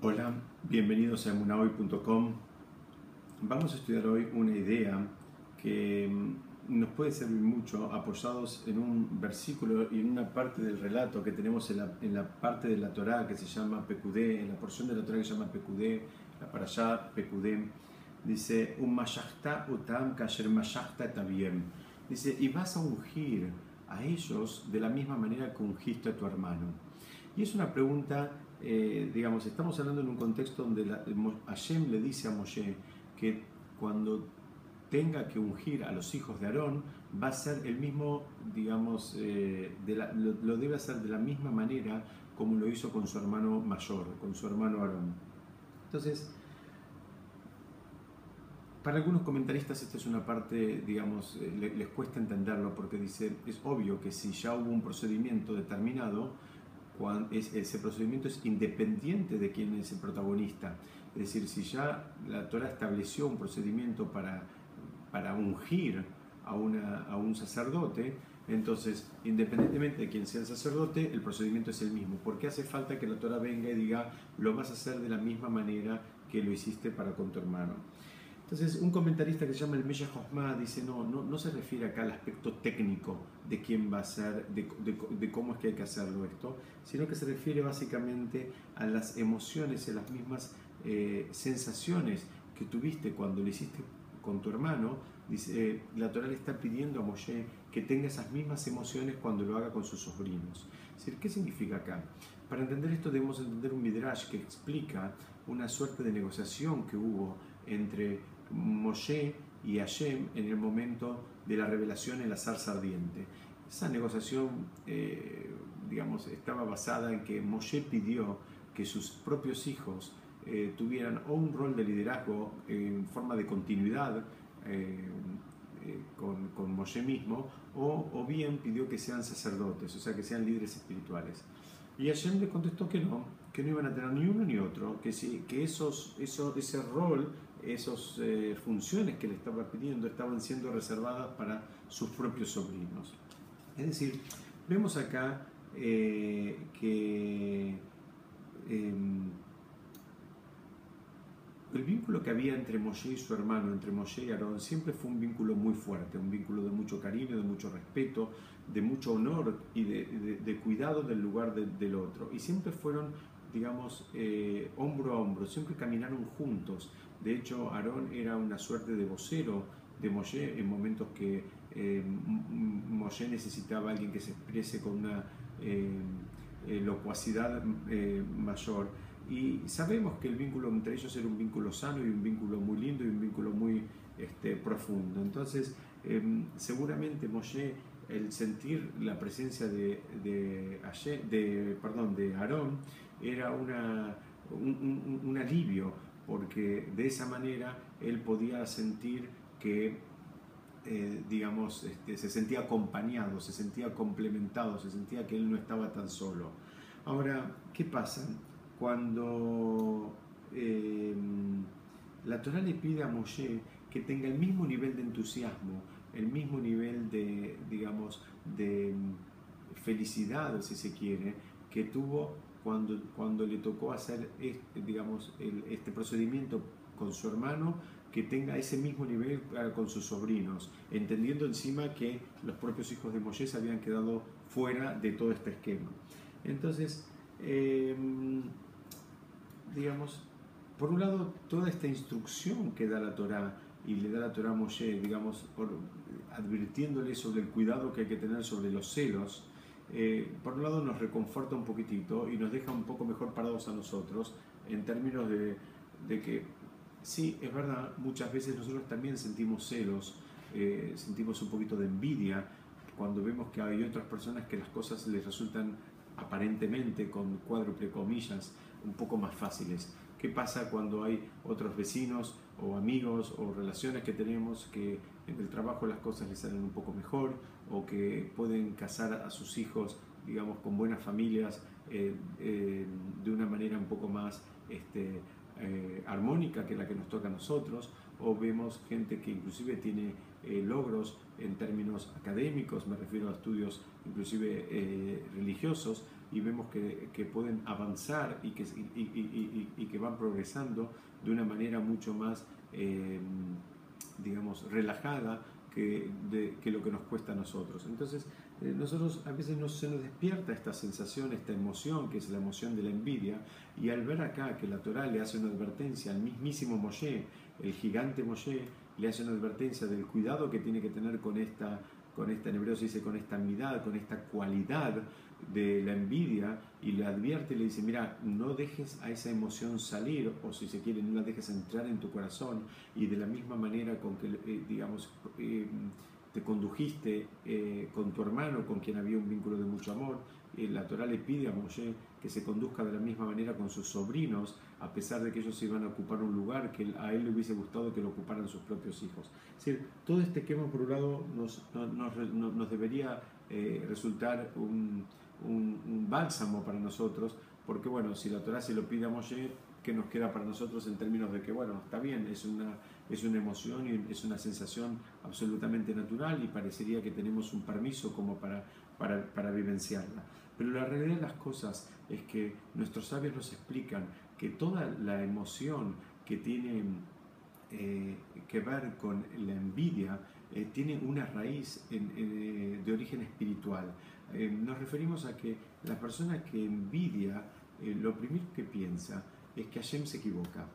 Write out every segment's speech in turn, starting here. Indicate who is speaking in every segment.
Speaker 1: Hola, bienvenidos a emunahoy.com. Vamos a estudiar hoy una idea que mm, nos puede servir mucho apoyados en un versículo y en una parte del relato que tenemos en la, parte de la Torá que se llama Pekudé, en la porción de la Torá que se llama Pekudé, la para allá Pekudé, dice, un utam kasher tabiem. Dice, y vas a ungir a ellos de la misma manera que ungiste a tu hermano. Y es una pregunta eh, digamos, estamos hablando en un contexto donde Hashem le dice a Moshe que cuando tenga que ungir a los hijos de Aarón, va a ser el mismo, digamos, eh, lo, debe hacer de la misma manera como lo hizo con su hermano mayor, con su hermano Aarón. Entonces, para algunos comentaristas esta es una parte, digamos, eh, les cuesta entenderlo porque dice, es obvio que si ya hubo un procedimiento determinado, ese procedimiento es independiente de quién es el protagonista. Es decir, si ya la Torah estableció un procedimiento para, para ungir a, una, a un sacerdote, entonces, independientemente de quién sea el sacerdote, el procedimiento es el mismo. ¿Por qué hace falta que la Torah venga y diga, lo vas a hacer de la misma manera que lo hiciste para con tu hermano? Entonces, un comentarista que se llama el Mesha Hosma dice, no, no, no, se refiere acá al aspecto técnico de quién va a ser, de, de, cómo es que hay que hacerlo esto, sino que se refiere básicamente a las emociones y a las mismas eh, sensaciones que tuviste cuando lo hiciste con tu hermano. Dice, eh, la Torah le está pidiendo a Moshe que tenga esas mismas emociones cuando lo haga con sus sobrinos. ¿qué significa acá? Para entender esto debemos entender un midrash que explica una suerte de negociación que hubo entre Moshe y Hashem en el momento de la revelación en la zarza ardiente. Esa negociación, eh, digamos, estaba basada en que Moshe pidió que sus propios hijos eh, tuvieran o un rol de liderazgo en forma de continuidad eh, con, con, Moshe mismo, o, o, bien pidió que sean sacerdotes, o sea, que sean líderes espirituales. Y Hashem le contestó que no, que no iban a tener ni uno ni otro, que, si, que esos, eso, ese rol esas eh, funciones que le estaba pidiendo estaban siendo reservadas para sus propios sobrinos. Es decir, vemos acá eh, que em, el vínculo que había entre Moshe y su hermano, entre Moshe y Aarón, siempre fue un vínculo muy fuerte, un vínculo de mucho cariño, de mucho respeto, de mucho honor y de, cuidado del lugar del otro. Y siempre fueron, digamos, eh, hombro a hombro, siempre caminaron juntos, de hecho, Aarón era una suerte de vocero de Moshe en momentos que eh, Moshe necesitaba a alguien que se exprese con una eh, eh, locuacidad eh, mayor. Y sabemos que el vínculo entre ellos era un vínculo sano y un vínculo muy lindo y un vínculo muy este, profundo. Entonces, seguramente Moshe, el sentir la presencia de, de, Aarón, era una, un alivio porque de esa manera él podía sentir que, eh, digamos, este, se sentía acompañado, se sentía complementado, se sentía que él no estaba tan solo. Ahora, ¿qué pasa? Cuando eh, la Torah le pide a Moshe que tenga el mismo nivel de entusiasmo, el mismo nivel de, digamos, de felicidad, si se quiere, que tuvo cuando, cuando le tocó hacer este, digamos, este procedimiento con su hermano, que tenga ese mismo nivel con sus sobrinos, entendiendo encima que los propios hijos de Moshe habían quedado fuera de todo este esquema. Entonces, em, digamos, por un lado, toda esta instrucción que da la Torah y le da la Torah a Moshe, digamos, por, advirtiéndole sobre el cuidado que hay que tener sobre los celos, eh, por un lado nos reconforta un poquitito y nos deja un poco mejor parados a nosotros en términos de, que sí, es verdad, muchas veces nosotros también sentimos celos, eh, sentimos un poquito de envidia cuando vemos que hay otras personas que las cosas les resultan aparentemente, con cuádruple comillas, un poco más fáciles. ¿Qué pasa cuando hay otros vecinos o amigos o relaciones que tenemos que en el trabajo las cosas les salen un poco mejor o que pueden casar a sus hijos, digamos, con buenas familias eh, eh, de una manera un poco más este, eh, armónica que la que nos toca a nosotros, o vemos gente que inclusive tiene logros en términos académicos, me refiero a estudios inclusive religiosos, y vemos que, que pueden avanzar y que, y, que van progresando de una manera mucho más, digamos, relajada que, de, que lo que nos cuesta a nosotros. Entonces, eh, nosotros a veces no se nos despierta esta sensación, esta emoción, que es la emoción de la envidia, y al ver acá que la Torah le hace una advertencia al mismísimo Moshe, el gigante Moshe, le hace una advertencia del cuidado que tiene que tener con esta, con esta en dice, con esta amidad, con esta cualidad de la envidia, y le advierte y le dice, mira, no dejes a esa emoción salir, o si se quiere, no la dejes entrar en tu corazón, y de la misma manera con que, eh, digamos, eh, te condujiste eh, con tu hermano, con quien había un vínculo de mucho amor. La Torah le pide a Moshe que se conduzca de la misma manera con sus sobrinos, a pesar de que ellos iban a ocupar un lugar que a él le hubiese gustado que lo ocuparan sus propios hijos. Es decir, todo este esquema, por un lado, nos, nos, debería eh, resultar un, un, un, bálsamo para nosotros, porque bueno, si la Torah se lo pide a Moshe, ¿qué nos queda para nosotros en términos de que, bueno, está bien, es una es una emoción y es una sensación absolutamente natural y parecería que tenemos un permiso como para, para, vivenciarla. Pero la realidad de las cosas es que nuestros sabios nos explican que toda la emoción que tiene eh, que ver con la envidia eh, tiene una raíz eh, de origen espiritual. nos referimos a que la persona que envidia, lo primero que piensa es que Hashem se equivoca,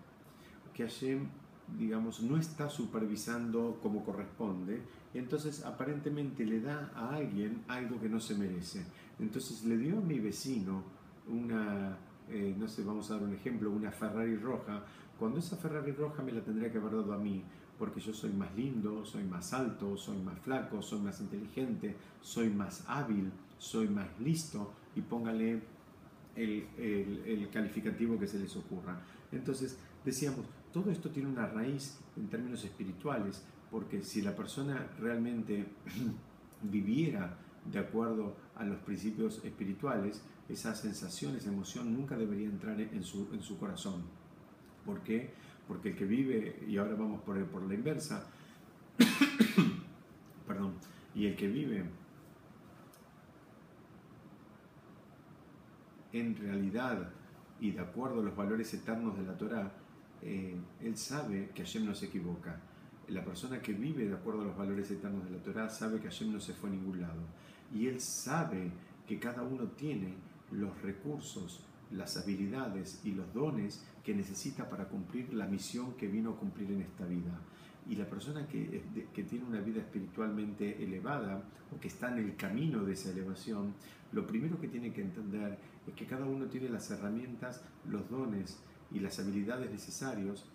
Speaker 1: que Hashem digamos, no está supervisando como corresponde, entonces aparentemente le da a alguien algo que no se merece. Entonces le dio a mi vecino una, eh, no sé, vamos a dar un ejemplo, una Ferrari roja, cuando esa Ferrari roja me la tendría que haber dado a mí, porque yo soy más lindo, soy más alto, soy más flaco, soy más inteligente, soy más hábil, soy más listo, y póngale el, el, el calificativo que se les ocurra. Entonces, decíamos, todo esto tiene una raíz en términos espirituales, porque si la persona realmente viviera de acuerdo a los principios espirituales, esa sensación, esa emoción nunca debería entrar en su, en su corazón. ¿Por qué? Porque el que vive, y ahora vamos por, por la inversa, perdón, y el que vive en realidad y de acuerdo a los valores eternos de la Torah, eh, él sabe que Hashem no se equivoca. La persona que vive de acuerdo a los valores eternos de la Torah sabe que Hashem no se fue a ningún lado. Y él sabe que cada uno tiene los recursos, las habilidades y los dones que necesita para cumplir la misión que vino a cumplir en esta vida. Y la persona que, que, tiene una vida espiritualmente elevada o que está en el camino de esa elevación, lo primero que tiene que entender es que cada uno tiene las herramientas, los dones, y las habilidades necesarias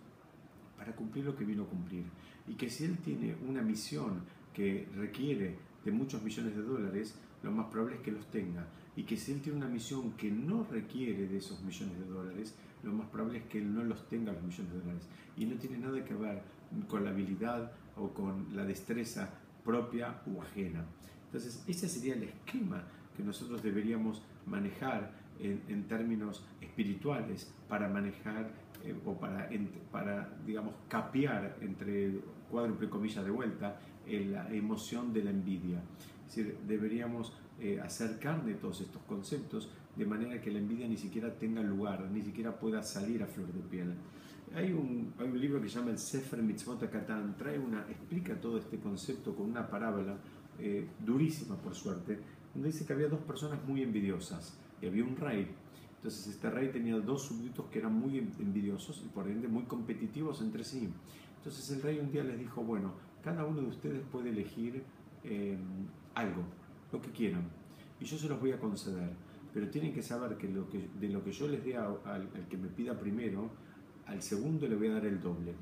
Speaker 1: para cumplir lo que vino a cumplir. Y que si él tiene una misión que requiere de muchos millones de dólares, lo más probable es que los tenga. Y que si él tiene una misión que no requiere de esos millones de dólares, lo más probable es que él no los tenga los millones de dólares. Y no tiene nada que ver con la habilidad o con la destreza propia o ajena. Entonces, ese sería el esquema que nosotros deberíamos manejar en, términos espirituales para manejar eh, o para, para, digamos, capear entre cuádruple comillas de vuelta la emoción de la envidia. Es decir, deberíamos eh, acercar de todos estos conceptos de manera que la envidia ni siquiera tenga lugar, ni siquiera pueda salir a flor de piel. Hay un, hay un libro que se llama el Sefer Mitzvot Katan, trae una, explica todo este concepto con una parábola eh, durísima por suerte, donde dice que había dos personas muy envidiosas y había un rey. Entonces este rey tenía dos súbditos que eran muy envidiosos y por ende muy competitivos entre sí. Entonces el rey un día les dijo, bueno, cada uno de ustedes puede elegir eh, algo, lo que quieran, y yo se los voy a conceder, pero tienen que saber que, lo que de lo que yo les dé al, al que me pida primero, al segundo le voy a dar el doble.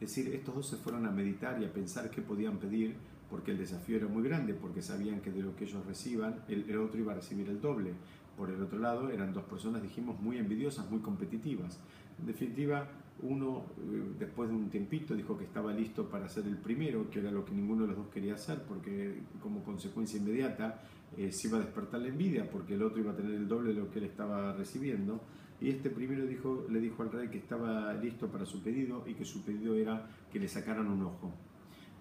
Speaker 1: Es decir, estos dos se fueron a meditar y a pensar qué podían pedir porque el desafío era muy grande, porque sabían que de lo que ellos reciban, el, otro iba a recibir el doble. Por el otro lado, eran dos personas, dijimos, muy envidiosas, muy competitivas. En definitiva, uno, eh, después de un tiempito, dijo que estaba listo para ser el primero, que era lo que ninguno de los dos quería hacer, porque como consecuencia inmediata eh, se iba a despertar la envidia, porque el otro iba a tener el doble de lo que él estaba recibiendo. Y este primero dijo, le dijo al rey que estaba listo para su pedido y que su pedido era que le sacaran un ojo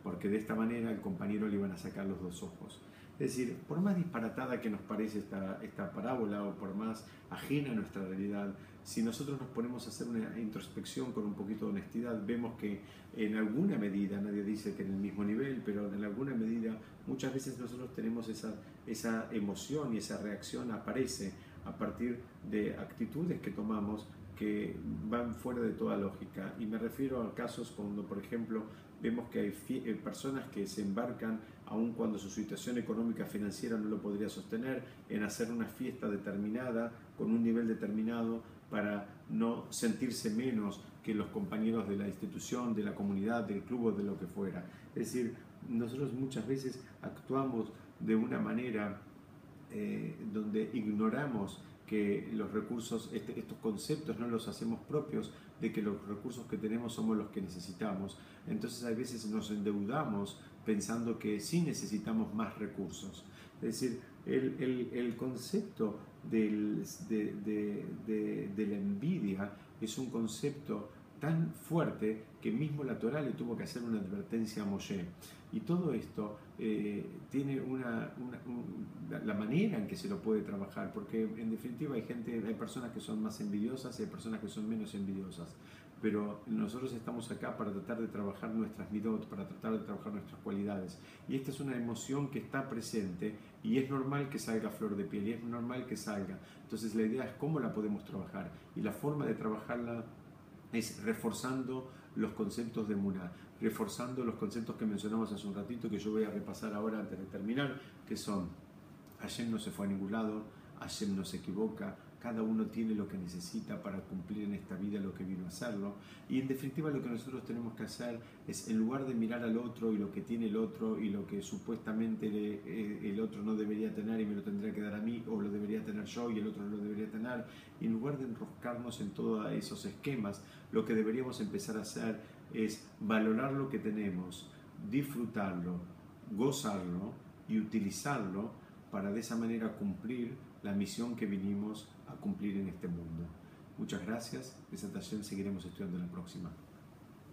Speaker 1: porque de esta manera el compañero le iban a sacar los dos ojos. Es decir, por más disparatada que nos parece esta, esta parábola o por más ajena a nuestra realidad, si nosotros nos ponemos a hacer una introspección con un poquito de honestidad, vemos que en alguna medida, nadie dice que en el mismo nivel, pero en alguna medida muchas veces nosotros tenemos esa, esa emoción y esa reacción aparece a partir de actitudes que tomamos que van fuera de toda lógica. Y me refiero a casos cuando, por ejemplo, vemos que hay eh, personas que se embarcan, aun cuando su situación económica financiera no lo podría sostener, en hacer una fiesta determinada, con un nivel determinado, para no sentirse menos que los compañeros de la institución, de la comunidad, del club o de lo que fuera. Es decir, nosotros muchas veces actuamos de una manera eh, donde ignoramos que los recursos, este, estos conceptos no los hacemos propios, de que los recursos que tenemos somos los que necesitamos. Entonces a veces nos endeudamos pensando que sí necesitamos más recursos. Es decir, el, el, el concepto del, de, de, de, la envidia es un concepto tan fuerte que mismo la Torah le tuvo que hacer una advertencia a Moshe. Y todo esto eh, tiene una, la manera en que se lo puede trabajar, porque en definitiva hay gente, hay personas que son más envidiosas y hay personas que son menos envidiosas. Pero nosotros estamos acá para tratar de trabajar nuestras midot, para tratar de trabajar nuestras cualidades. Y esta es una emoción que está presente y es normal que salga flor de piel es normal que salga. Entonces la idea es cómo la podemos trabajar. Y la forma de trabajarla es reforzando los conceptos de Muna, reforzando los conceptos que mencionamos hace un ratito, que yo voy a repasar ahora antes de terminar, que son, Hashem no se fue a ningún lado, Hashem no se equivoca, cada uno tiene lo que necesita para cumplir en esta vida lo que vino a hacerlo. Y en definitiva lo que nosotros tenemos que hacer es, en lugar de mirar al otro y lo que tiene el otro y lo que supuestamente eh, el otro no debería tener y me lo tendría que dar a mí, o lo debería tener yo y el otro no lo debería tener, y en lugar de enroscarnos en todos esos esquemas, lo que deberíamos empezar a hacer es valorar lo que tenemos, disfrutarlo, gozarlo y utilizarlo para de esa manera cumplir la misión que vinimos a cumplir en este mundo. Muchas gracias. Esa seguiremos estudiando en la próxima.